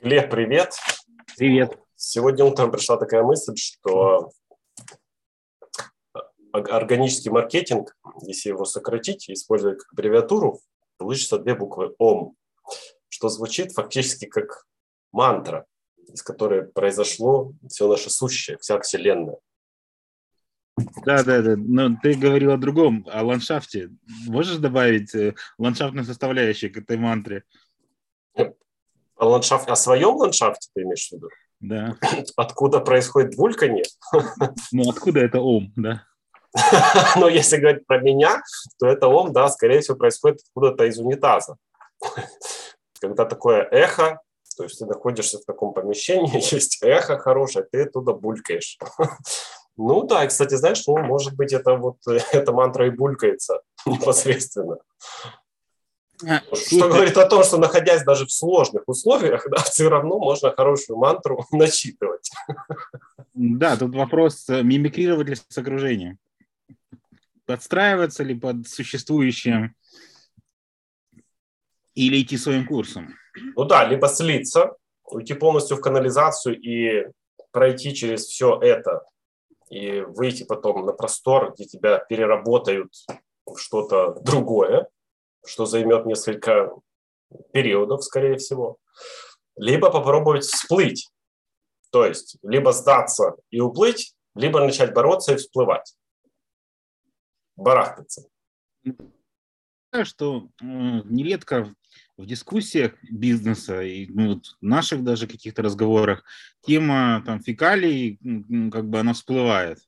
Глеб, привет. Привет. Сегодня утром пришла такая мысль, что органический маркетинг, если его сократить и использовать как аббревиатуру, получится две буквы ОМ, что звучит фактически как мантра, из которой произошло все наше сущее, вся Вселенная. Да, да, да. Но ты говорил о другом, о ландшафте. Можешь добавить э, ландшафтную составляющую к этой мантре? О, ландшафт, о своем ландшафте ты имеешь в виду? Да. Откуда происходит бульканье? Ну, откуда это ом, да? Но если говорить про меня, то это ом, да, скорее всего, происходит откуда-то из унитаза. Когда такое эхо, то есть ты находишься в таком помещении, есть эхо хорошее, ты оттуда булькаешь. Ну да, и, кстати, знаешь, ну, может быть, это вот эта мантра и булькается непосредственно. Что говорит о том, что находясь даже в сложных условиях, да, все равно можно хорошую мантру начитывать. Да, тут вопрос э, мимикрировать ли с окружением. Подстраиваться ли под существующее или идти своим курсом. Ну да, либо слиться, уйти полностью в канализацию и пройти через все это и выйти потом на простор, где тебя переработают в что-то другое, что займет несколько периодов, скорее всего. Либо попробовать всплыть, то есть либо сдаться и уплыть, либо начать бороться и всплывать, барахтаться. Что нередко в дискуссиях бизнеса и ну, наших даже каких-то разговорах тема там фекалий, как бы она всплывает.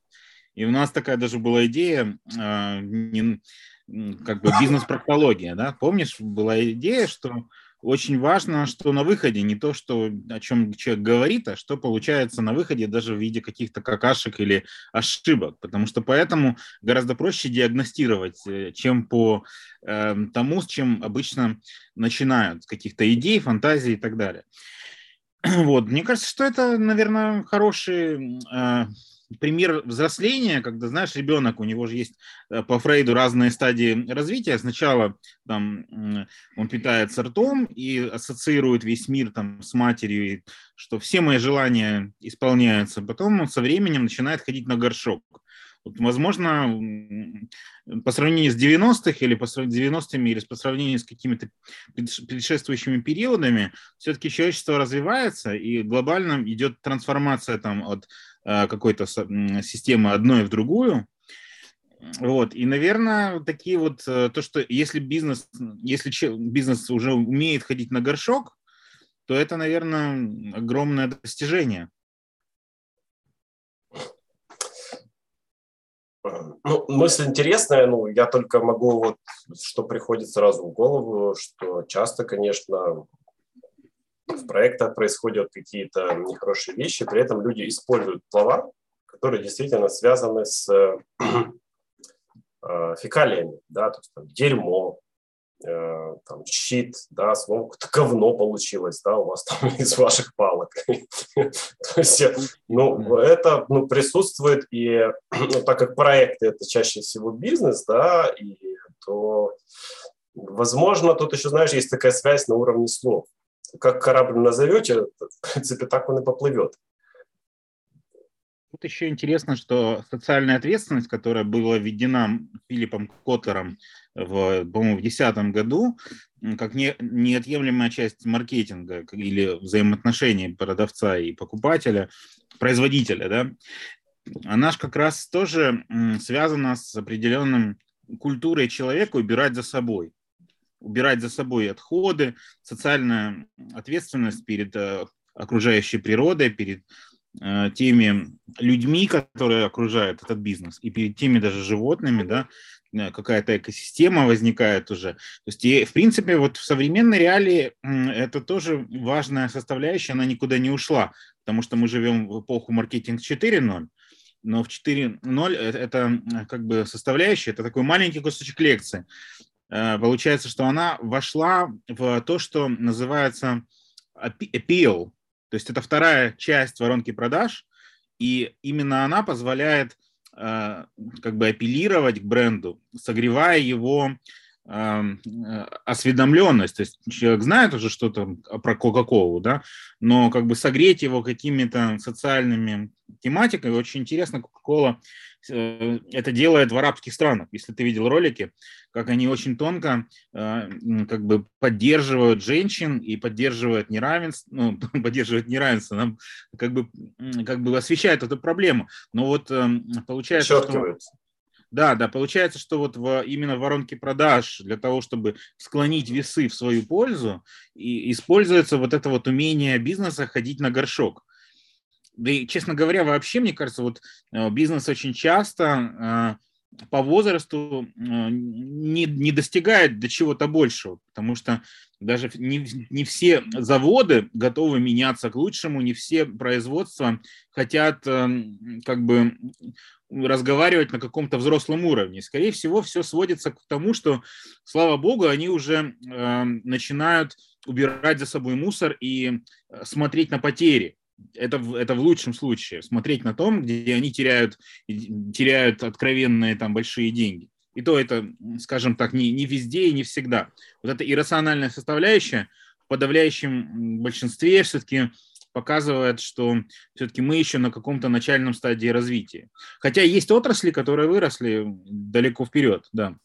И у нас такая даже была идея, э, не, как бы бизнес-проктология, да? Помнишь, была идея, что очень важно, что на выходе не то, что, о чем человек говорит, а что получается на выходе даже в виде каких-то какашек или ошибок. Потому что поэтому гораздо проще диагностировать, э, чем по э, тому, с чем обычно начинают, с каких-то идей, фантазий и так далее. Вот. Мне кажется, что это, наверное, хороший э, пример взросления, когда, знаешь, ребенок, у него же есть э, по Фрейду разные стадии развития. Сначала там он питается ртом и ассоциирует весь мир там с матерью, что все мои желания исполняются. Потом он со временем начинает ходить на горшок. Вот, возможно, по сравнению с 90-х или по сравнению с 90-ми или по сравнению с какими-то предшествующими периодами, все-таки человечество развивается и глобально идет трансформация там от какой-то системы одной в другую. Вот, и, наверное, такие вот, э, то, что если бизнес, если бизнес уже умеет ходить на горшок, то это, наверное, огромное достижение. Ну, мысль интересная, ну, я только могу вот, что приходит сразу в голову, что часто, конечно, в проектах происходят какие-то нехорошие вещи, при этом люди используют слова, которые действительно связаны с э, фекалиями, да, то есть там, дерьмо, э, там, щит, да, слово говно получилось, да, у вас там из ваших палок. То есть, ну, это ну, присутствует, и ну, так как проекты – это чаще всего бизнес, да, и то, возможно, тут еще, знаешь, есть такая связь на уровне слов как корабль назовете, в принципе, так он и поплывет. Тут еще интересно, что социальная ответственность, которая была введена Филиппом Котлером в, по-моему, в 2010 году, как не, неотъемлемая часть маркетинга или взаимоотношений продавца и покупателя, производителя, да, она же как раз тоже связана с определенным культурой человека убирать за собой убирать за собой отходы, социальная ответственность перед э, окружающей природой, перед э, теми людьми, которые окружают этот бизнес, и перед теми даже животными, да, э, какая-то экосистема возникает уже. То есть, и, в принципе, вот в современной реалии это тоже важная составляющая, она никуда не ушла, потому что мы живем в эпоху маркетинг 4.0, но в 4.0 это как бы составляющая, это такой маленький кусочек лекции. Э, получается, что она вошла в то, что называется appeal, то есть это вторая часть воронки продаж, и именно она позволяет э, как бы апеллировать к бренду, согревая его осведомленность, то есть человек знает уже что-то про Кока-Колу, да, но как бы согреть его какими-то социальными тематиками, очень интересно, Кока-Кола э, это делает в арабских странах. Если ты видел ролики, как они очень тонко э, как бы поддерживают женщин и поддерживают неравенство, ну, поддерживают неравенство, нам как бы, как бы освещают эту проблему. Но вот эм, получается, что да, да, получается, что вот в, именно в воронке продаж для того, чтобы склонить весы в свою пользу, и используется вот это вот умение бизнеса ходить на горшок. Да и, честно говоря, вообще, мне кажется, вот э, бизнес очень часто э, по возрасту э, не, не достигает до чего-то большего, потому что даже не, не все заводы готовы меняться к лучшему, не все производства хотят как бы разговаривать на каком-то взрослом уровне. Скорее всего, все сводится к тому, что, слава богу, они уже э, начинают убирать за собой мусор и смотреть на потери. Это, это в лучшем случае. Смотреть на том, где они теряют, теряют откровенные там большие деньги. И то это, скажем так, не, не везде и не всегда. Вот эта иррациональная составляющая в подавляющем большинстве все-таки показывает, что все-таки мы еще на каком-то начальном стадии развития. Хотя есть отрасли, которые выросли далеко вперед, да.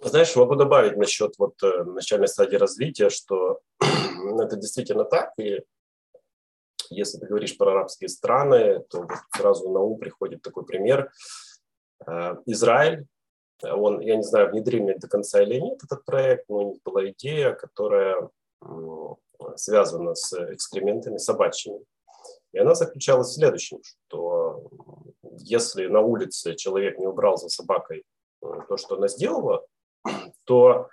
Знаешь, могу добавить насчет вот э, начальной стадии развития, что это действительно так. И если ты говоришь про арабские страны, то сразу на ум приходит такой пример. Э, Израиль, он, я не знаю, внедрили до конца или нет этот проект, но у них была идея, которая связана с экскрементами собачьими. И она заключалась в следующем, что если на улице человек не убрал за собакой э, то, что она сделала, то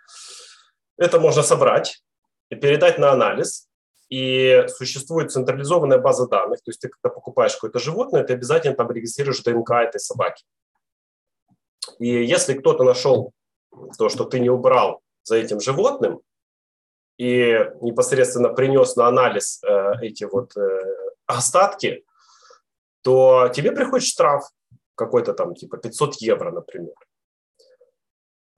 это можно собрать и передать на анализ. И существует централизованная база данных. То есть ты, когда покупаешь какое-то животное, ты обязательно там регистрируешь ДНК этой собаки. И если кто-то нашел то, что ты не убрал за этим животным, и непосредственно принес на анализ э, эти вот э, остатки, то тебе приходит штраф какой-то там типа 500 евро, например.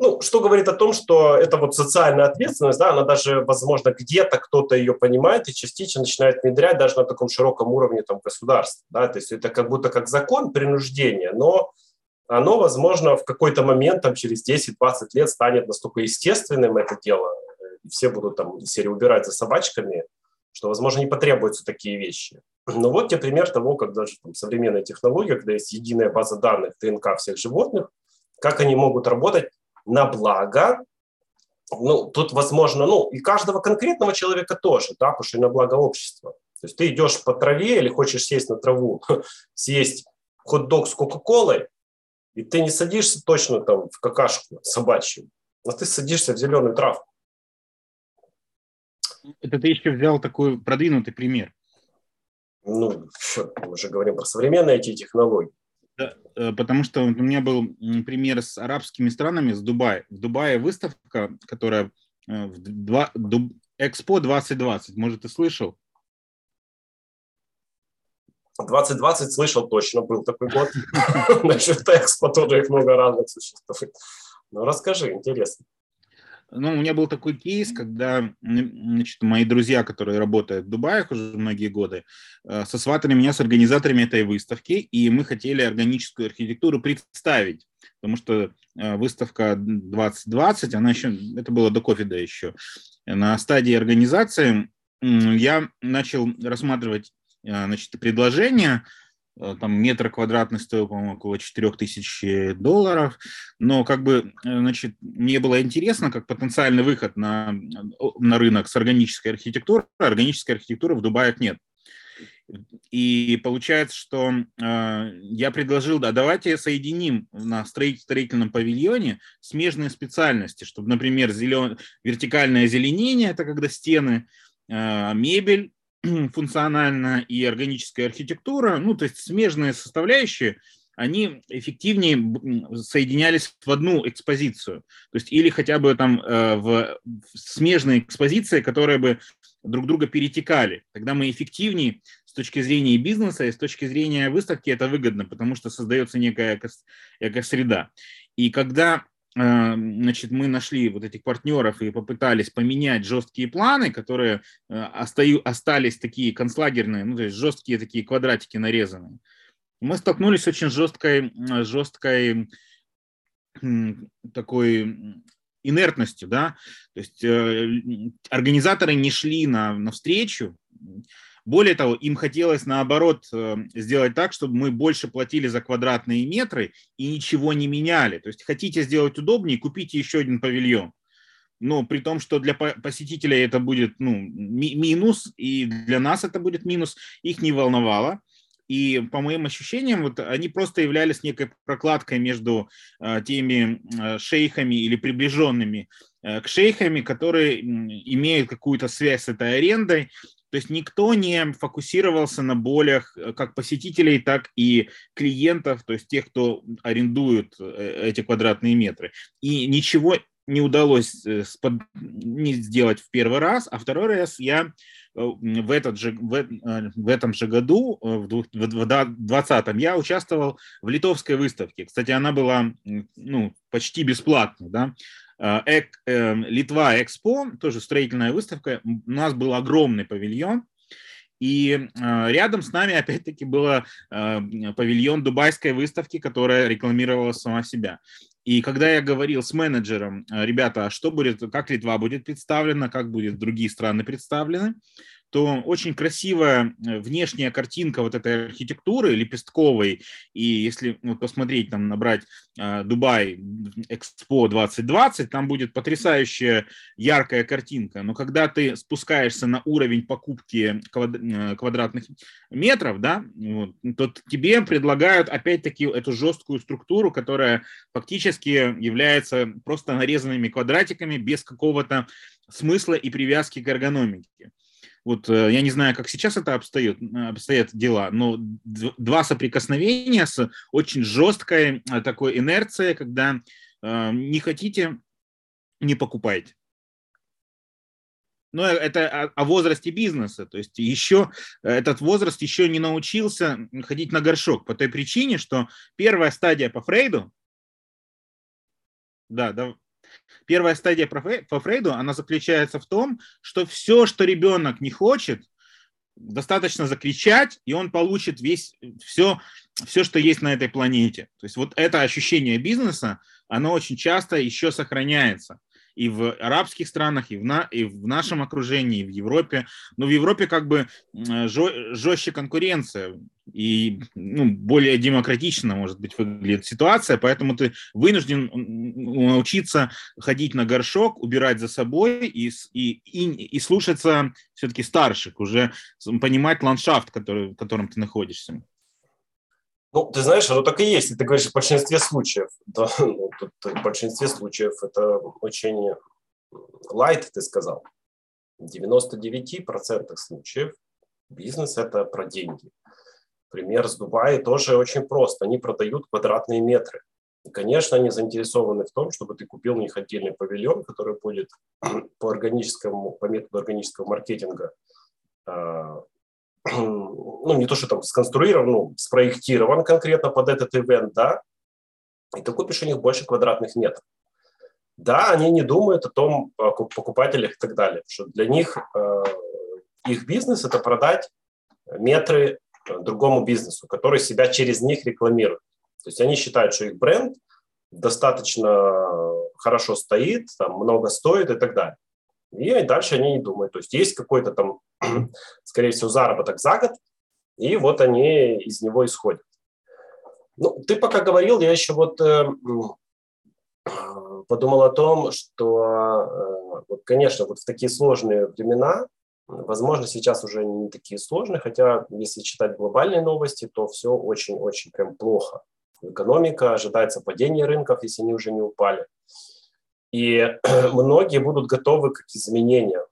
Ну, что говорит о том, что это вот социальная ответственность, да, она даже, возможно, где-то кто-то ее понимает и частично начинает внедрять даже на таком широком уровне там государства, да, то есть это как будто как закон принуждения, но оно, возможно, в какой-то момент, там, через 10-20 лет станет настолько естественным это дело, все будут там серии убирать за собачками, что, возможно, не потребуются такие вещи. Но вот тебе пример того, как даже там, современная технология, когда есть единая база данных ДНК всех животных, как они могут работать на благо, ну, тут, возможно, ну, и каждого конкретного человека тоже, да, потому что и на благо общества. То есть ты идешь по траве или хочешь сесть на траву, съесть хот-дог с кока-колой, и ты не садишься точно там в какашку собачью, а ты садишься в зеленую травку. Это ты еще взял такой продвинутый пример. Ну, мы же говорим про современные IT-технологии. Э, потому что у меня был пример с арабскими странами, с Дубая. В Дубае выставка, которая э, в два, Дуб, Экспо 2020, может, ты слышал? 2020 слышал точно, был такой год. Насчет Экспо тоже их много разных существует. Ну, расскажи, интересно. Ну, у меня был такой кейс, когда значит, мои друзья, которые работают в Дубае уже многие годы, э, сосватали меня с организаторами этой выставки, и мы хотели органическую архитектуру представить, потому что э, выставка 2020, она еще, это было до ковида еще, на стадии организации я начал рассматривать э, значит, предложения, там метр квадратный стоил, по-моему, около 4000 долларов, но как бы, э, значит, мне было интересно, как потенциальный выход на, на рынок с органической архитектурой, органической архитектуры в Дубае нет. И получается, что э, я предложил, да, давайте соединим на строительном павильоне смежные специальности, чтобы, например, зелен... вертикальное озеленение, это когда стены, э, мебель, функциональная и органическая архитектура, ну, то есть смежные составляющие, они эффективнее соединялись в одну экспозицию. То есть или хотя бы там э, в смежные экспозиции, которые бы друг друга перетекали. Тогда мы эффективнее с точки зрения бизнеса и с точки зрения выставки это выгодно, потому что создается некая эко- экосреда. И когда значит, мы нашли вот этих партнеров и попытались поменять жесткие планы, которые остаю, остались такие концлагерные, ну, то есть жесткие такие квадратики нарезанные. Мы столкнулись с очень жесткой, жесткой такой инертностью, да, то есть э, организаторы не шли на, навстречу, более того, им хотелось наоборот э, сделать так, чтобы мы больше платили за квадратные метры и ничего не меняли. То есть хотите сделать удобнее, купите еще один павильон. Но при том, что для посетителя это будет ну, минус, и для нас это будет минус, их не волновало. И по моим ощущениям, вот они просто являлись некой прокладкой между э, теми э, шейхами или приближенными э, к шейхами, которые имеют какую-то связь с этой арендой. То есть никто не фокусировался на болях э, как посетителей, так и клиентов, то есть тех, кто арендует э, эти квадратные метры. И ничего не удалось э, не сделать в первый раз, а второй раз я в, этот же, в, в этом же году, в 2020, я участвовал в литовской выставке. Кстати, она была ну, почти бесплатной. Да? Э, Литва Экспо, тоже строительная выставка. У нас был огромный павильон, и э, рядом с нами, опять-таки, был э, павильон дубайской выставки, которая рекламировала сама себя. И когда я говорил с менеджером, ребята, а что будет, как Литва будет представлена, как будут другие страны представлены, то очень красивая э, внешняя картинка вот этой архитектуры лепестковой, и если ну, посмотреть, там, набрать э, Дубай Экспо 2020, там будет потрясающая яркая картинка, но когда ты спускаешься на уровень покупки э, квадратных метров, да, то тебе предлагают опять-таки эту жесткую структуру, которая фактически является просто нарезанными квадратиками без какого-то смысла и привязки к эргономике. Вот э, я не знаю, как сейчас это обстоят, обстоят дела, но два соприкосновения с очень жесткой э, такой инерцией, когда э, не хотите, не покупайте. Но это о, о возрасте бизнеса. То есть еще этот возраст еще не научился ходить на горшок по той причине, что первая стадия по Фрейду, да, да, Первая стадия по Фрейду, она заключается в том, что все, что ребенок не хочет, достаточно закричать, и он получит весь, все, все, что есть на этой планете. То есть вот это ощущение бизнеса, оно очень часто еще сохраняется и в арабских странах, и в, на, и в нашем окружении, и в Европе. Но в Европе как бы жестче конкуренция и ну, более демократично, может быть, выглядит ситуация, поэтому ты вынужден научиться ходить на горшок, убирать за собой и, и, и, и слушаться все-таки старших, уже понимать ландшафт, который, в котором ты находишься. Ну, ты знаешь, оно так и есть. Ты говоришь в большинстве случаев. Да, ну, тут в большинстве случаев это очень light, ты сказал. В 99% случаев бизнес – это про деньги. Пример с Дубая тоже очень прост. Они продают квадратные метры. И, конечно, они заинтересованы в том, чтобы ты купил у них отдельный павильон, который будет по органическому, по методу органического маркетинга а, ну, не то, что там сконструирован, ну, спроектирован конкретно под этот ивент, да, и ты купишь у них больше квадратных метров. Да, они не думают о том, о покупателях и так далее, что для них э, их бизнес – это продать метры другому бизнесу, который себя через них рекламирует. То есть они считают, что их бренд достаточно хорошо стоит, там много стоит и так далее. И дальше они не думают. То есть есть какой-то там, скорее всего, заработок за год, и вот они из него исходят. Ну, ты пока говорил, я еще вот э, подумал о том, что, э, вот, конечно, вот в такие сложные времена, возможно, сейчас уже не такие сложные, хотя если читать глобальные новости, то все очень-очень прям плохо. Экономика, ожидается падение рынков, если они уже не упали. И многие будут готовы к изменениям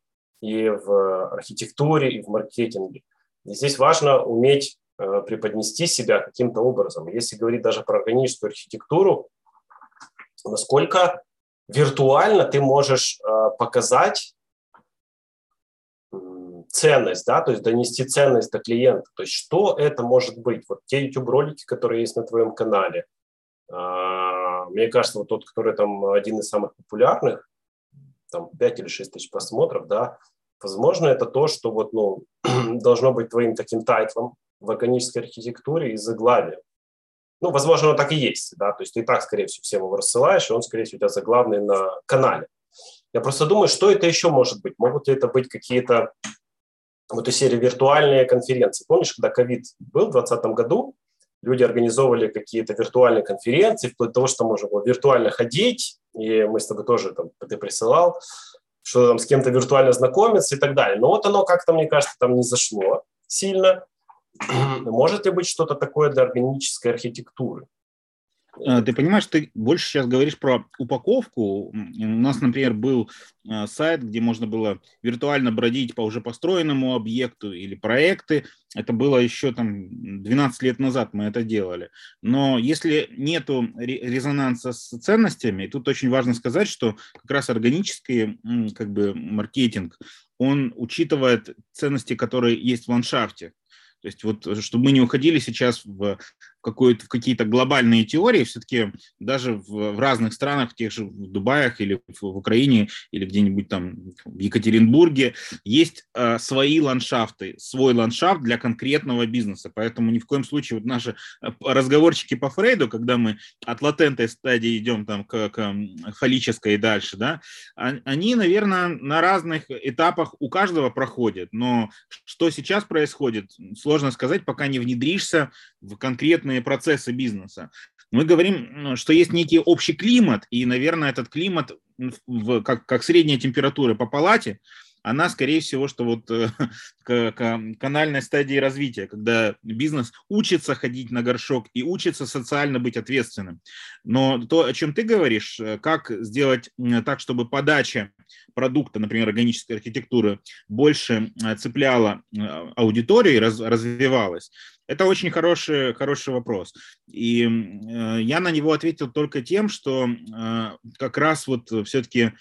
и в архитектуре, и в маркетинге. И здесь важно уметь э, преподнести себя каким-то образом. Если говорить даже про органическую архитектуру, насколько виртуально ты можешь э, показать ценность, да, то есть донести ценность до клиента. То есть что это может быть? Вот те YouTube-ролики, которые есть на твоем канале, а, мне кажется, вот тот, который там один из самых популярных, там 5 или 6 тысяч просмотров, да, возможно, это то, что вот, ну, должно быть твоим таким тайтлом в органической архитектуре и заглавием. Ну, возможно, оно так и есть, да, то есть ты и так, скорее всего, всем его рассылаешь, и он, скорее всего, у тебя заглавный на канале. Я просто думаю, что это еще может быть? Могут ли это быть какие-то вот из серии виртуальные конференции? Помнишь, когда ковид был в 2020 году, люди организовывали какие-то виртуальные конференции, вплоть до того, что можно было виртуально ходить, и мы с тобой тоже, там, ты присылал, что там с кем-то виртуально знакомиться и так далее. Но вот оно как-то, мне кажется, там не зашло сильно. Может ли быть что-то такое для органической архитектуры? Э, ты понимаешь, ты больше сейчас говоришь про упаковку. У нас, например, был э, сайт, где можно было виртуально бродить по уже построенному объекту или проекты. Это было еще там 12 лет назад мы это делали. Но если нету резонанса с ценностями, тут очень важно сказать, что как раз органический как бы маркетинг, он учитывает ценности, которые есть в ландшафте. То есть вот, э, чтобы мы не уходили сейчас в, какую-то, какие-то глобальные теории, все-таки даже в, в разных странах, в тех же в Дубаях или в, в Украине, или где-нибудь там в Екатеринбурге, есть э, свои ландшафты, свой ландшафт для конкретного бизнеса. Поэтому ни в коем случае вот наши э, разговорчики по Фрейду, когда мы от латентной стадии идем там к, к фаллической и дальше, да, они, наверное, на разных этапах у каждого проходят. Но что сейчас происходит, сложно сказать, пока не внедришься в конкретные процессы бизнеса. Мы говорим, что есть некий общий климат, и, наверное, этот климат, в, как, как средняя температура по палате, она, скорее всего, что вот э, к, к канальной стадии развития, когда бизнес учится ходить на горшок и учится социально быть ответственным. Но то, о чем ты говоришь, э, как сделать так, чтобы подача продукта, например, органической архитектуры, больше э, цепляла аудиторию и раз, развивалась, это очень хороший, хороший вопрос. И э, я на него ответил только тем, что э, как раз вот все-таки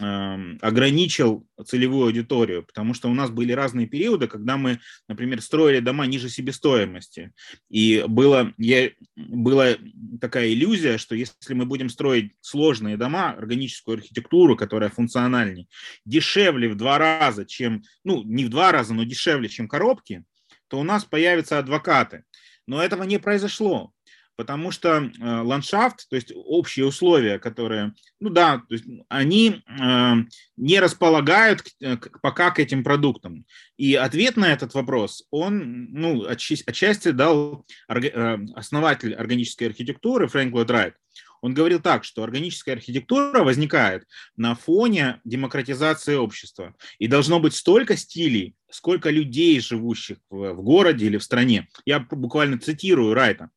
ограничил целевую аудиторию, потому что у нас были разные периоды, когда мы, например, строили дома ниже себестоимости. И было, я, была такая иллюзия, что если мы будем строить сложные дома, органическую архитектуру, которая функциональнее, дешевле в два раза, чем, ну, не в два раза, но дешевле, чем коробки, то у нас появятся адвокаты. Но этого не произошло потому что э, ландшафт, то есть общие условия, которые, ну да, то есть они э, не располагают э, пока к этим продуктам. И ответ на этот вопрос, он, ну, отчасти, дал основатель органической архитектуры Фрэнк Ллойд. Он говорил так, что органическая архитектура возникает на фоне демократизации общества. И должно быть столько стилей, сколько людей, живущих в городе или в стране. Я буквально цитирую Райта.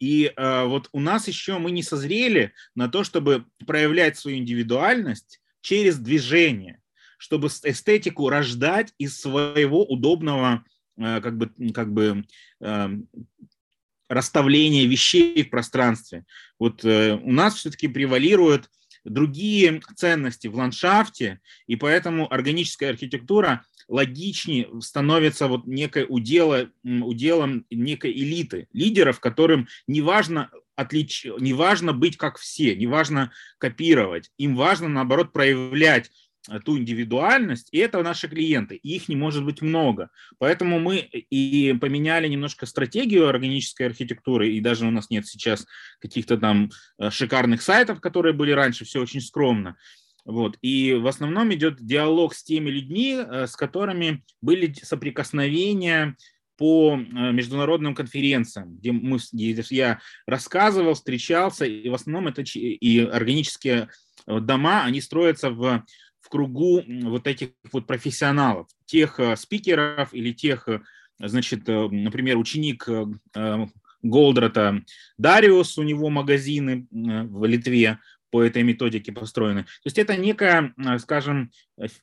И э, вот у нас еще мы не созрели на то, чтобы проявлять свою индивидуальность через движение, чтобы эстетику рождать из своего удобного э, как бы, как бы э, расставления вещей в пространстве. Вот э, у нас все-таки превалируют другие ценности в ландшафте, и поэтому органическая архитектура логичнее становится вот некой удела, уделом некой элиты, лидеров, которым не важно отлич... не важно быть как все, не важно копировать, им важно, наоборот, проявлять ту индивидуальность, и это наши клиенты, их не может быть много. Поэтому мы и поменяли немножко стратегию органической архитектуры, и даже у нас нет сейчас каких-то там э, шикарных сайтов, которые были раньше, все очень скромно. Вот. И в основном идет диалог с теми людьми, э, с которыми были соприкосновения по э, международным конференциям, где, мы, где я рассказывал, встречался, и в основном это и органические дома, они строятся в в кругу вот этих вот профессионалов, тех э, спикеров или тех, э, значит, э, например, ученик Голдрата Дариус, у него магазины в Литве по этой методике построены. То есть это некая, скажем,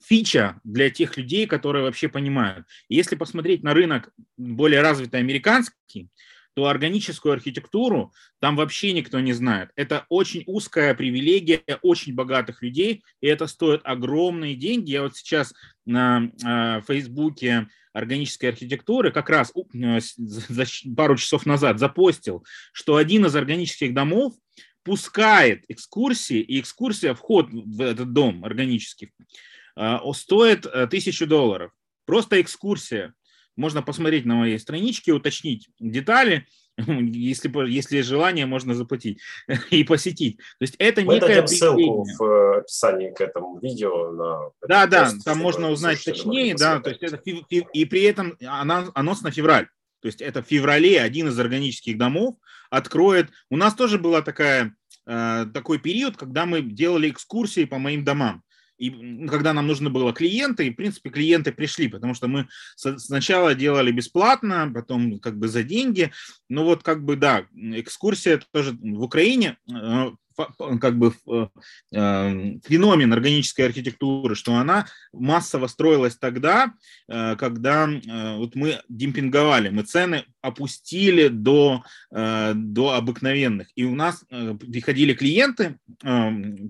фича для тех людей, которые вообще понимают. Если посмотреть на рынок более развитый американский, то органическую архитектуру там вообще никто не знает. Это очень узкая привилегия очень богатых людей, и это стоит огромные деньги. Я вот сейчас на э, Фейсбуке органической архитектуры как раз э, пару часов назад запостил, что один из органических домов впускает экскурсии, и экскурсия, вход в этот дом органический, э, стоит э, тысячу долларов. Просто экскурсия. Можно посмотреть на моей страничке, уточнить детали. Если, если желание, можно заплатить и посетить. То есть это Мы некая дадим ссылку в э, описании к этому видео. На да, да, там можно узнать точнее, да, то есть это и при этом анонс на февраль. То есть это в феврале один из органических домов откроет. У нас тоже была такая такой период, когда мы делали экскурсии по моим домам. И когда нам нужно было клиенты, и, в принципе, клиенты пришли, потому что мы сначала делали бесплатно, потом как бы за деньги. Ну вот как бы, да, экскурсия тоже в Украине э, как бы э, эм, феномен органической архитектуры, что она массово строилась тогда, э, когда э, вот мы демпинговали, мы цены опустили до, до обыкновенных. И у нас приходили клиенты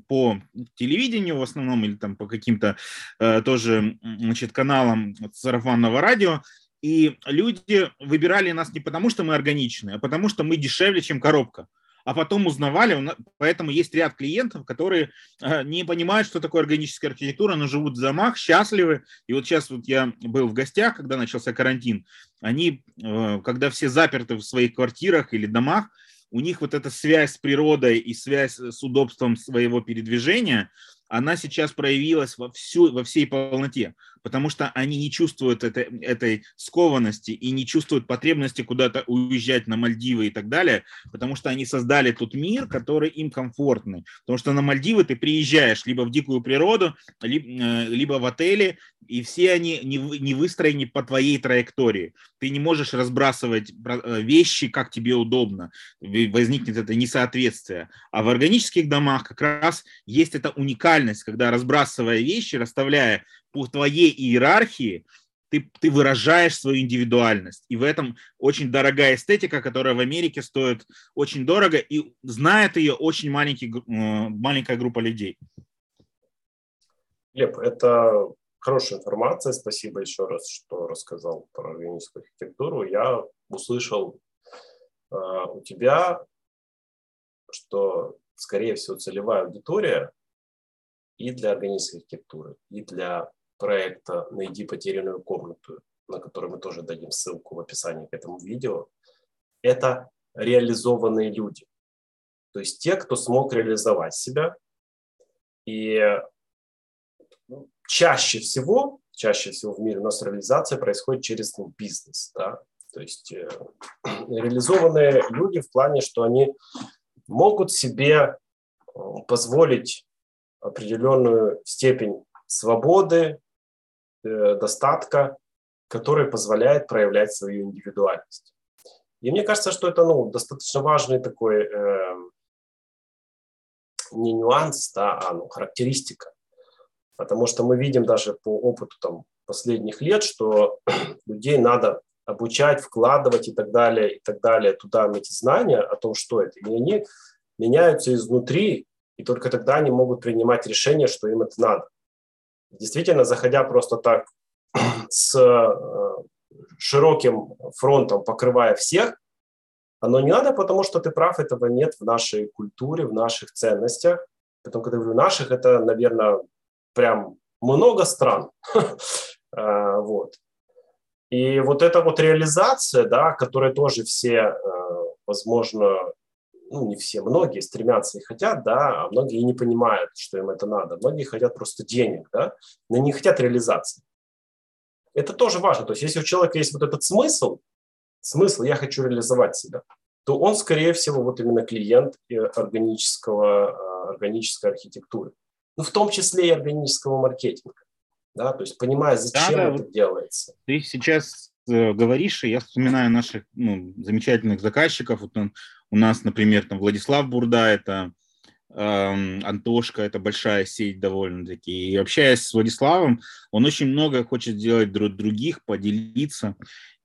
по телевидению в основном или там по каким-то тоже значит, каналам сарафанного радио, и люди выбирали нас не потому, что мы органичные, а потому, что мы дешевле, чем коробка а потом узнавали. Поэтому есть ряд клиентов, которые э, не понимают, что такое органическая архитектура, но живут в домах, счастливы. И вот сейчас вот я был в гостях, когда начался карантин. Они, э, когда все заперты в своих квартирах или домах, у них вот эта связь с природой и связь с удобством своего передвижения – она сейчас проявилась во, всю, во всей полноте, потому что они не чувствуют это, этой скованности и не чувствуют потребности куда-то уезжать на Мальдивы и так далее, потому что они создали тот мир, который им комфортный. Потому что на Мальдивы ты приезжаешь либо в дикую природу, либо, либо в отеле, и все они не, не выстроены по твоей траектории. Ты не можешь разбрасывать э, вещи, как тебе удобно. Возникнет это несоответствие. А в органических домах как раз есть эта уникальность, когда разбрасывая вещи, расставляя по твоей иерархии, ты, ты выражаешь свою индивидуальность. И в этом очень дорогая эстетика, которая в Америке стоит очень дорого, и знает ее очень маленький, э, маленькая группа людей. Леп, это Хорошая информация. Спасибо еще раз, что рассказал про органическую архитектуру. Я услышал э, у тебя, что, скорее всего, целевая аудитория и для органической архитектуры, и для проекта «Найди потерянную комнату», на который мы тоже дадим ссылку в описании к этому видео, это реализованные люди. То есть те, кто смог реализовать себя. И чаще всего, чаще всего в мире у нас реализация происходит через ну, бизнес. Да? То есть э, реализованные люди в плане, что они могут себе э, позволить определенную степень свободы, достатка, который позволяет проявлять свою индивидуальность. И мне кажется, что это ну, достаточно важный такой э, не нюанс, да, а ну, характеристика Потому что мы видим даже по опыту там, последних лет, что людей надо обучать, вкладывать и так далее, и так далее туда эти знания о том, что это. И они меняются изнутри, и только тогда они могут принимать решение, что им это надо. Действительно, заходя просто так с э, широким фронтом, покрывая всех, оно не надо, потому что ты прав, этого нет в нашей культуре, в наших ценностях. Потом, когда я говорю наших, это, наверное, прям много стран. А, вот. И вот эта вот реализация, да, которой тоже все, э, возможно, ну не все, многие стремятся и хотят, да, а многие и не понимают, что им это надо. Многие хотят просто денег, да, но не хотят реализации. Это тоже важно. То есть если у человека есть вот этот смысл, смысл «я хочу реализовать себя», то он, скорее всего, вот именно клиент органического, э, органической архитектуры ну, в том числе и органического маркетинга. Да, то есть понимая, зачем да, это вот делается. Ты сейчас э, говоришь, и я вспоминаю наших ну, замечательных заказчиков. Вот он, у нас, например, там Владислав Бурда, это э, Антошка, это большая сеть довольно-таки. И общаясь с Владиславом, он очень много хочет сделать друг других, поделиться.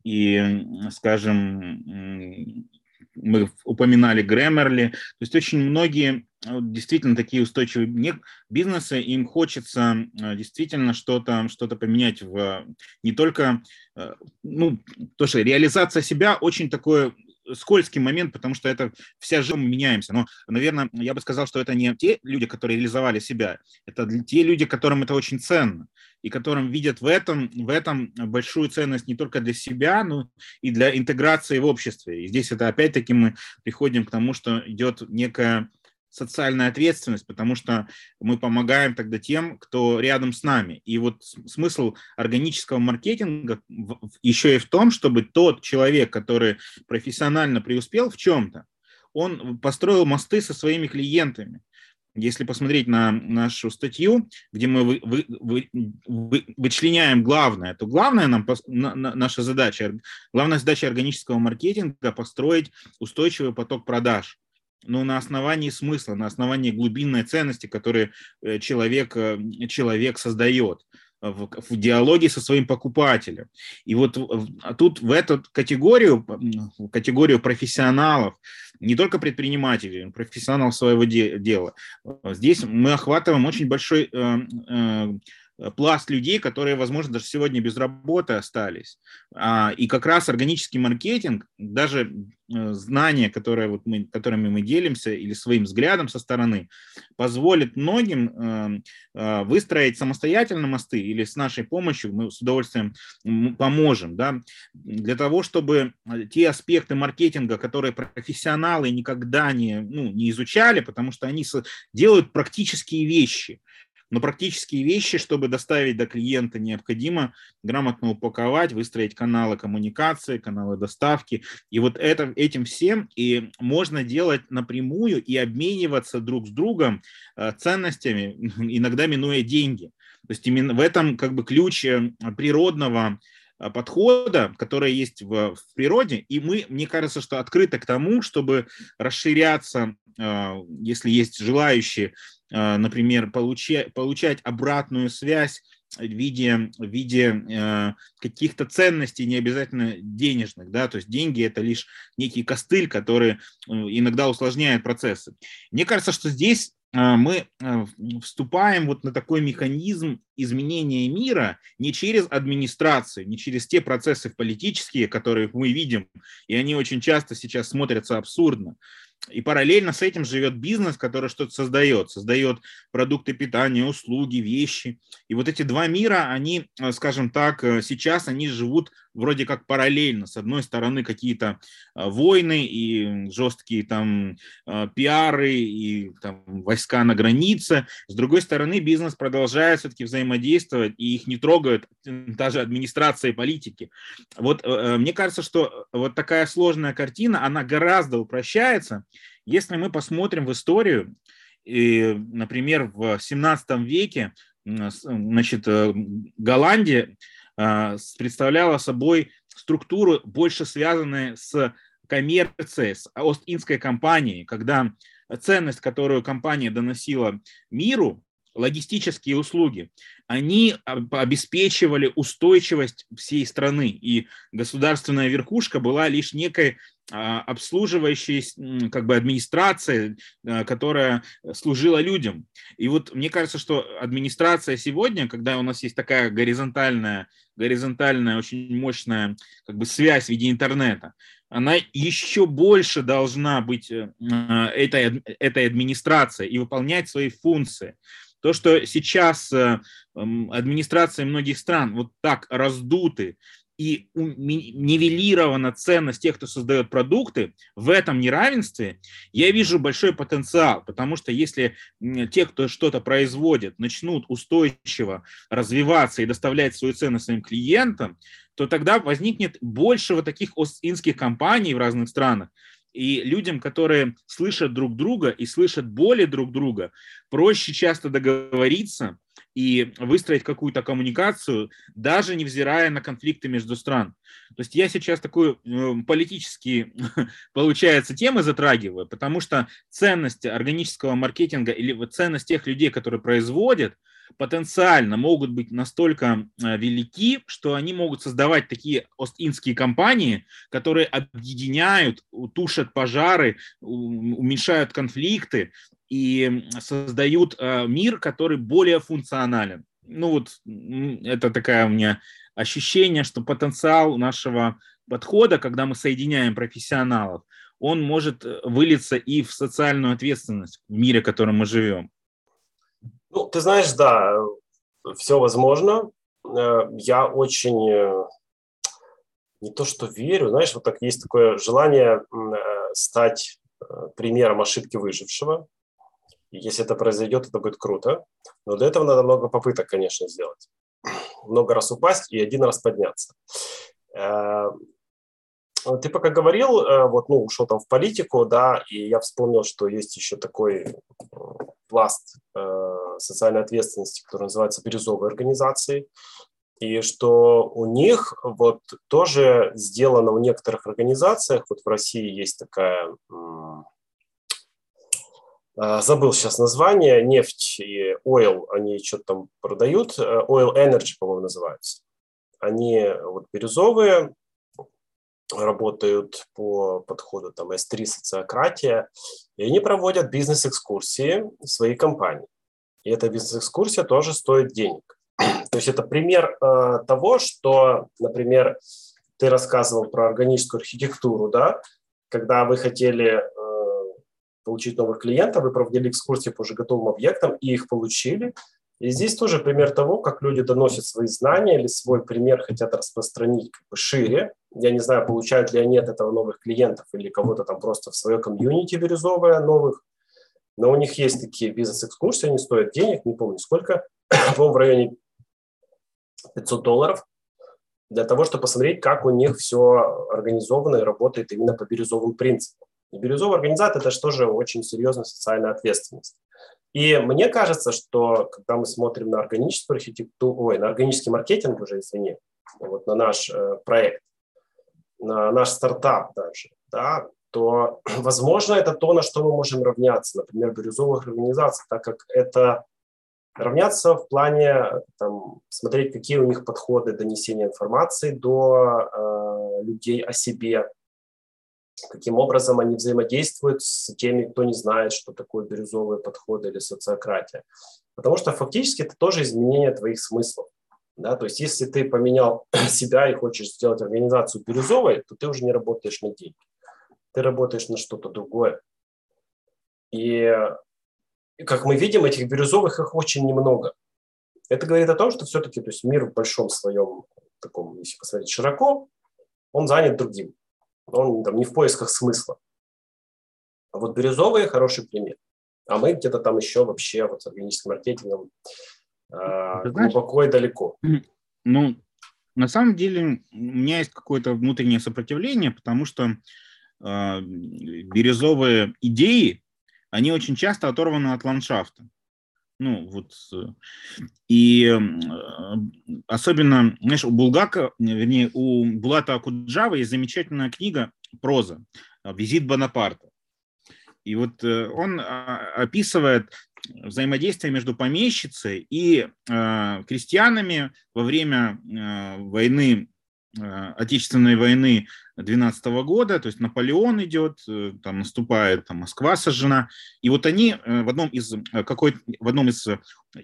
И, скажем, мы упоминали Grammarly, то есть очень многие действительно такие устойчивые бизнесы, им хочется э, действительно что-то что поменять в не только, э, ну, то, что реализация себя очень такое скользкий момент, потому что это вся жизнь мы меняемся. Но, наверное, я бы сказал, что это не те люди, которые реализовали себя, это те люди, которым это очень ценно и которым видят в этом, в этом большую ценность не только для себя, но и для интеграции в обществе. И здесь это опять-таки мы приходим к тому, что идет некая социальная ответственность, потому что мы помогаем тогда тем, кто рядом с нами. И вот смысл органического маркетинга еще и в том, чтобы тот человек, который профессионально преуспел в чем-то, он построил мосты со своими клиентами. Если посмотреть на нашу статью, где мы вы, вы, вы, вы, вычленяем главное, то главная нам на, на, наша задача, главная задача органического маркетинга построить устойчивый поток продаж но на основании смысла, на основании глубинной ценности, которую э, человек, э, человек создает в, в диалоге со своим покупателем. И вот а тут в эту категорию, в категорию профессионалов, не только предпринимателей, профессионалов своего дела, здесь мы охватываем очень большой э, Э, пласт людей, которые, возможно, даже сегодня без работы остались. А, и как раз органический маркетинг, даже э, знания, которые вот мы, которыми мы делимся, или своим взглядом со стороны, позволит многим э, выстроить самостоятельно мосты, или с нашей помощью мы с удовольствием поможем, да, для того, чтобы те аспекты маркетинга, которые профессионалы никогда не, ну, не изучали, потому что они делают практические вещи – но практические вещи, чтобы доставить до клиента, необходимо грамотно упаковать, выстроить каналы коммуникации, каналы доставки. И вот это, этим всем и можно делать напрямую и обмениваться друг с другом э, ценностями, иногда минуя деньги. То есть именно в этом как бы ключ э, природного э, подхода, который есть в, в природе, и мы, мне кажется, что открыты к тому, чтобы расширяться, если есть желающие, например, получать, получать обратную связь в виде, в виде э, каких-то ценностей, не обязательно денежных, да, то есть деньги это лишь некий костыль, который э, иногда усложняет процессы. Мне кажется, что здесь э, мы вступаем вот на такой механизм изменения мира не через администрацию, не через те процессы политические, которые мы видим, и они очень часто сейчас смотрятся абсурдно, и параллельно с этим живет бизнес, который что-то создает, создает продукты питания, услуги, вещи. И вот эти два мира, они, э, скажем так, э, сейчас они живут вроде как параллельно. С одной стороны какие-то э, войны и жесткие там пиары и там, войска на границе. С другой стороны бизнес продолжает все-таки взаимодействовать и их не трогают даже администрация и политики. Вот мне кажется, что вот такая сложная картина, она гораздо упрощается, если мы посмотрим в историю, и, например, в 17 веке значит, э, Голландия а, представляла собой структуру, больше связанную с коммерцией, с Ост-Индской компанией, когда ценность, которую компания доносила миру, логистические услуги, они обеспечивали устойчивость всей страны, и государственная верхушка была лишь некой а, обслуживающей как бы администрацией, а, которая служила людям. И вот мне кажется, что администрация сегодня, когда у нас есть такая горизонтальная, горизонтальная очень мощная как бы связь в виде интернета, она еще больше должна быть э, а, этой, этой администрацией и выполнять свои функции. То, что сейчас э, администрации многих стран вот так раздуты и нивелирована ценность тех, кто создает продукты, в этом неравенстве я вижу большой потенциал, потому что если те, кто что-то производит, начнут устойчиво развиваться и доставлять свою ценность своим клиентам, то тогда возникнет больше вот таких инских компаний в разных странах, и людям, которые слышат друг друга и слышат боли друг друга, проще часто договориться и выстроить какую-то коммуникацию, даже невзирая на конфликты между стран. То есть я сейчас такую э, политические, получается, темы затрагиваю, потому что ценность органического маркетинга или ценность тех людей, которые производят – потенциально могут быть настолько э, велики, что они могут создавать такие ост-индские компании, которые объединяют, тушат пожары, уменьшают конфликты и создают э, мир, который более функционален. Ну вот это такая у меня ощущение, что потенциал нашего подхода, когда мы соединяем профессионалов, он может э, вылиться и в социальную ответственность в мире, в котором мы живем. Ну, ты знаешь, да, все возможно. Э, я очень э, не то что верю, знаешь, вот так есть такое желание стать примером ошибки выжившего. если это произойдет, это будет круто. Но для этого надо много попыток, конечно, сделать. Много раз упасть и один раз подняться. Э, ты пока говорил, э, вот, ну, ушел там в политику, да, и я вспомнил, что есть еще такой э, пласт социальной ответственности, который называется бирюзовой организацией, и что у них вот тоже сделано в некоторых организациях, вот в России есть такая, забыл сейчас название, нефть и oil, они что-то там продают, oil energy, по-моему, называются. Они вот бирюзовые, работают по подходу там S3 социократия, и они проводят бизнес-экскурсии в своей компании. И эта бизнес-экскурсия тоже стоит денег. То есть это пример э, того, что, например, ты рассказывал про органическую архитектуру, да, когда вы хотели э, получить новых клиентов, вы проводили экскурсии по уже готовым объектам и их получили, и здесь тоже пример того, как люди доносят свои знания или свой пример хотят распространить как бы шире. Я не знаю, получают ли они от этого новых клиентов или кого-то там просто в свое комьюнити бирюзовое новых. Но у них есть такие бизнес-экскурсии, они стоят денег, не помню сколько, по-моему, в районе 500 долларов, для того, чтобы посмотреть, как у них все организовано и работает именно по бирюзовым принципам. И бирюзовая организация – это же тоже очень серьезная социальная ответственность. И мне кажется, что когда мы смотрим на органическую архитектуру, ой, на органический маркетинг уже, извини, вот на наш э, проект, на наш стартап даже, да, то, возможно, это то, на что мы можем равняться, например, бирюзовых организаций, так как это равняться в плане там, смотреть, какие у них подходы донесения информации до э, людей о себе, каким образом они взаимодействуют с теми, кто не знает, что такое бирюзовые подходы или социократия. Потому что фактически это тоже изменение твоих смыслов. Да? То есть если ты поменял себя и хочешь сделать организацию бирюзовой, то ты уже не работаешь на деньги. Ты работаешь на что-то другое. И как мы видим, этих бирюзовых их очень немного. Это говорит о том, что все-таки то есть мир в большом своем, таком, если посмотреть широко, он занят другим он там не в поисках смысла. А вот бирюзовые – хороший пример. А мы где-то там еще вообще вот с органическим маркетингом э, глубоко и далеко. Ну, на самом деле у меня есть какое-то внутреннее сопротивление, потому что э, бирюзовые идеи, они очень часто оторваны от ландшафта. Ну, вот, и э, особенно, знаешь, у Булгака, вернее, у Булата Акуджава есть замечательная книга «Проза. Визит Бонапарта». И вот э, он а, описывает взаимодействие между помещицей и э, крестьянами во время войны Э, Отечественной войны 12 года, то есть Наполеон идет, э, там наступает, там Москва сожжена, и вот они э, в одном из, какой, в одном из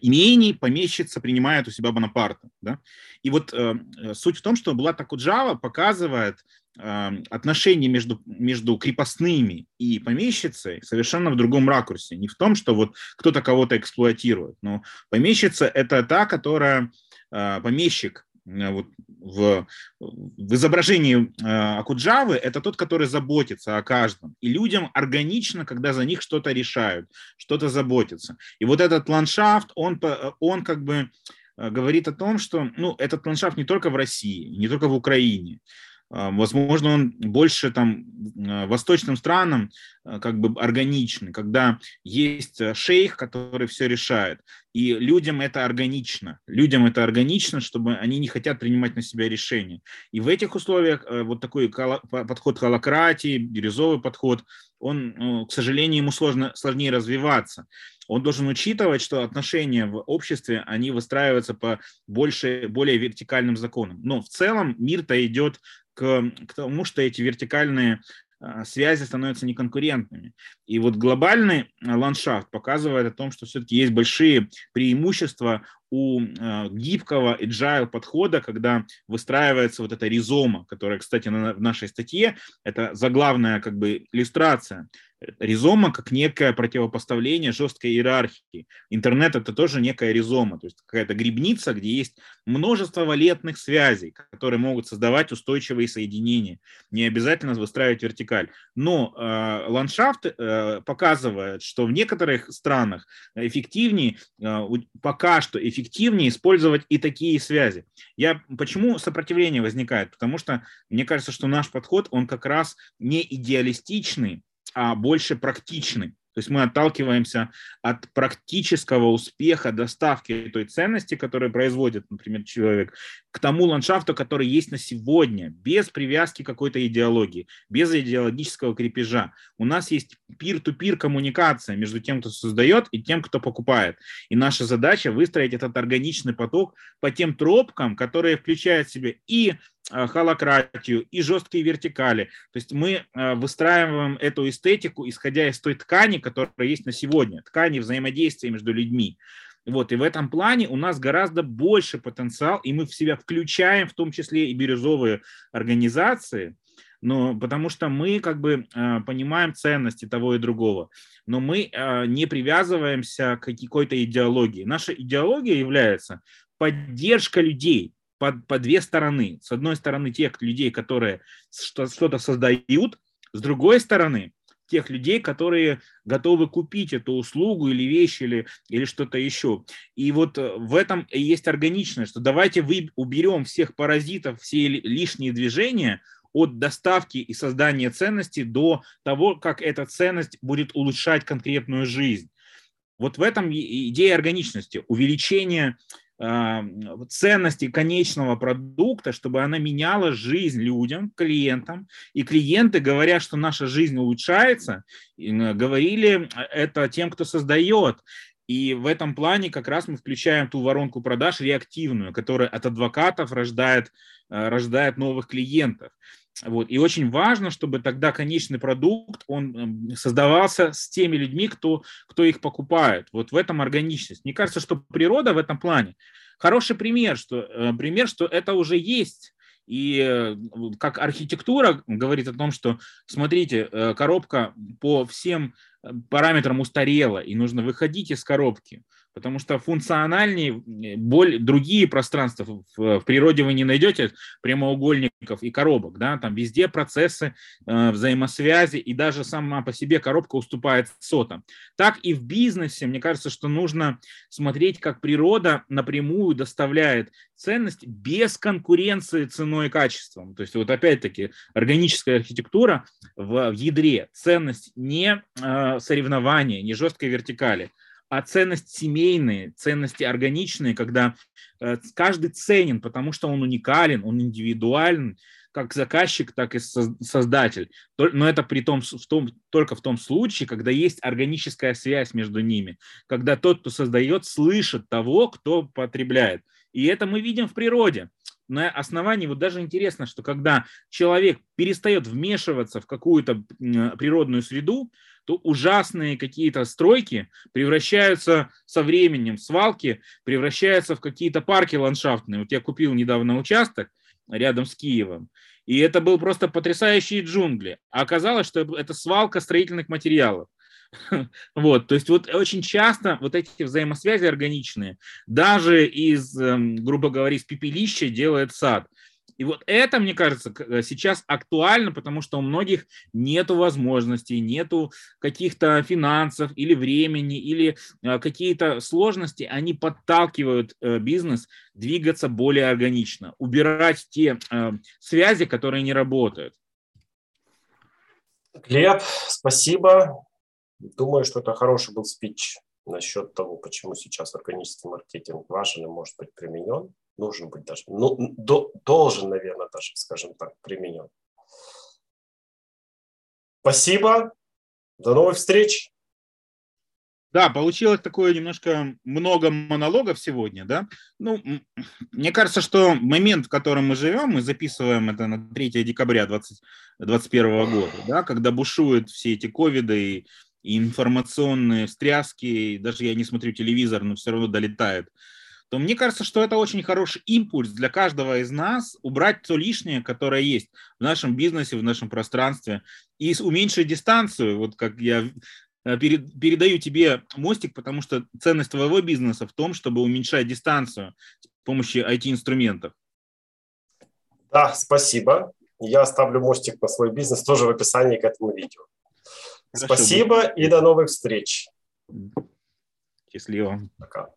имений помещица принимает у себя Бонапарта. Да? И вот э, суть в том, что Булат Акуджава показывает э, отношения между, между крепостными и помещицей совершенно в другом ракурсе. Не в том, что вот кто-то кого-то эксплуатирует, но помещица – это та, которая э, помещик, Э, вот в, в изображении э, Акуджавы это тот, который заботится о каждом. И людям органично, когда за них что-то решают, что-то заботятся. И вот этот ландшафт, он, он как бы э, говорит о том, что ну, этот ландшафт не только в России, не только в Украине. А, возможно, он больше там а, восточным странам а, как бы органичный, когда есть шейх, который все решает. И людям это органично. Людям это органично, чтобы они не хотят принимать на себя решения. И в этих условиях вот такой подход холократии, бирюзовый подход, он, к сожалению, ему сложно, сложнее развиваться. Он должен учитывать, что отношения в обществе, они выстраиваются по больше, более вертикальным законам. Но в целом мир-то идет к, к тому, что эти вертикальные а, связи становятся неконкурентными. И вот глобальный а, ландшафт показывает о том, что все-таки есть большие преимущества у э, гибкого agile подхода, когда выстраивается вот эта ризома, которая, кстати, в нашей статье, это заглавная как бы иллюстрация. Ризома как некое противопоставление жесткой иерархии. Интернет это тоже некая ризома, то есть какая-то грибница, где есть множество валентных связей, которые могут создавать устойчивые соединения. Не обязательно выстраивать вертикаль. Но э, ландшафт э, показывает, что в некоторых странах эффективнее, э, пока что эффективнее использовать и такие связи. Я, почему сопротивление возникает? Потому что мне кажется, что наш подход, он как раз не идеалистичный, а больше практичный. То есть мы отталкиваемся от практического успеха доставки той ценности, которую производит, например, человек, к тому ландшафту, который есть на сегодня, без привязки какой-то идеологии, без идеологического крепежа. У нас есть пир-ту-пир коммуникация между тем, кто создает, и тем, кто покупает. И наша задача выстроить этот органичный поток по тем тропкам, которые включают в себя и холократию и жесткие вертикали. То есть мы э, выстраиваем эту эстетику, исходя из той ткани, которая есть на сегодня, ткани взаимодействия между людьми. Вот, и в этом плане у нас гораздо больше потенциал, и мы в себя включаем в том числе и бирюзовые организации, но потому что мы как бы э, понимаем ценности того и другого, но мы не привязываемся к какой-то идеологии. Наша идеология является поддержка людей, по, по две стороны. С одной стороны, тех людей, которые что-то создают, с другой стороны, тех людей, которые готовы купить эту услугу или вещь или, или что-то еще. И вот э, в этом и есть органичность, что давайте вы уберем всех паразитов, все лишние движения от доставки и создания ценности до того, как эта ценность будет улучшать конкретную жизнь. Вот в этом идея органичности, увеличение ценности конечного продукта, чтобы она меняла жизнь людям, клиентам. И клиенты, говоря, что наша жизнь улучшается, говорили это тем, кто создает. И в этом плане как раз мы включаем ту воронку продаж реактивную, которая от адвокатов рождает, э, рождает новых клиентов. Вот. И очень важно, чтобы тогда конечный продукт, он эм, создавался с теми людьми, кто, кто их покупает. Вот в этом органичность. Мне кажется, что природа в этом плане хороший пример, что, э, пример, что это уже есть. И э, как архитектура говорит о том, что, смотрите, э, коробка по всем параметрам устарела, и нужно выходить из коробки потому что функциональнее боль, другие пространства в, в природе вы не найдете прямоугольников и коробок, да, там везде процессы э, взаимосвязи, и даже сама по себе коробка уступает сотам. Так и в бизнесе, мне кажется, что нужно смотреть, как природа напрямую доставляет ценность без конкуренции ценой и качеством. То есть вот опять-таки органическая архитектура в, в ядре, ценность не э, соревнования, не жесткой вертикали, а ценность семейные, ценности органичные, когда э, каждый ценен, потому что он уникален, он индивидуален, как заказчик, так и создатель. Но это при том, в том, только в том случае, когда есть органическая связь между ними, когда тот, кто создает, слышит того, кто потребляет. И это мы видим в природе на основании, вот даже интересно, что когда человек перестает вмешиваться в какую-то природную среду, то ужасные какие-то стройки превращаются со временем, свалки превращаются в какие-то парки ландшафтные. Вот я купил недавно участок рядом с Киевом, и это был просто потрясающие джунгли. А оказалось, что это свалка строительных материалов. Вот, то есть вот очень часто вот эти взаимосвязи органичные, даже из, эм, грубо говоря, из пепелища делает сад. И вот это, мне кажется, э, сейчас актуально, потому что у многих нет возможностей, нету каких-то финансов или времени, или э, какие-то сложности, они подталкивают э, бизнес двигаться более органично, убирать те связи, которые не работают. Глеб, спасибо. Думаю, что это хороший был спич насчет того, почему сейчас органический маркетинг важен и может быть применен нужен быть даже, ну, до, должен, наверное, даже, скажем так, применен. Спасибо. До новых встреч. Да, получилось такое немножко много монологов сегодня, да. Ну, мне кажется, что момент, в котором мы живем, мы записываем это на 3 декабря 2021 года, да, когда бушуют все эти ковиды и, информационные встряски, даже я не смотрю телевизор, но все равно долетает то мне кажется, что это очень хороший импульс для каждого из нас убрать то лишнее, которое есть в нашем бизнесе, в нашем пространстве, и уменьшить дистанцию. Вот как я э, передаю тебе мостик, потому что ценность твоего бизнеса в том, чтобы уменьшать дистанцию с помощью IT-инструментов. Да, спасибо. Я оставлю мостик на свой бизнес тоже в описании к этому видео. Хорошо, спасибо и до новых встреч. Счастливо. Пока.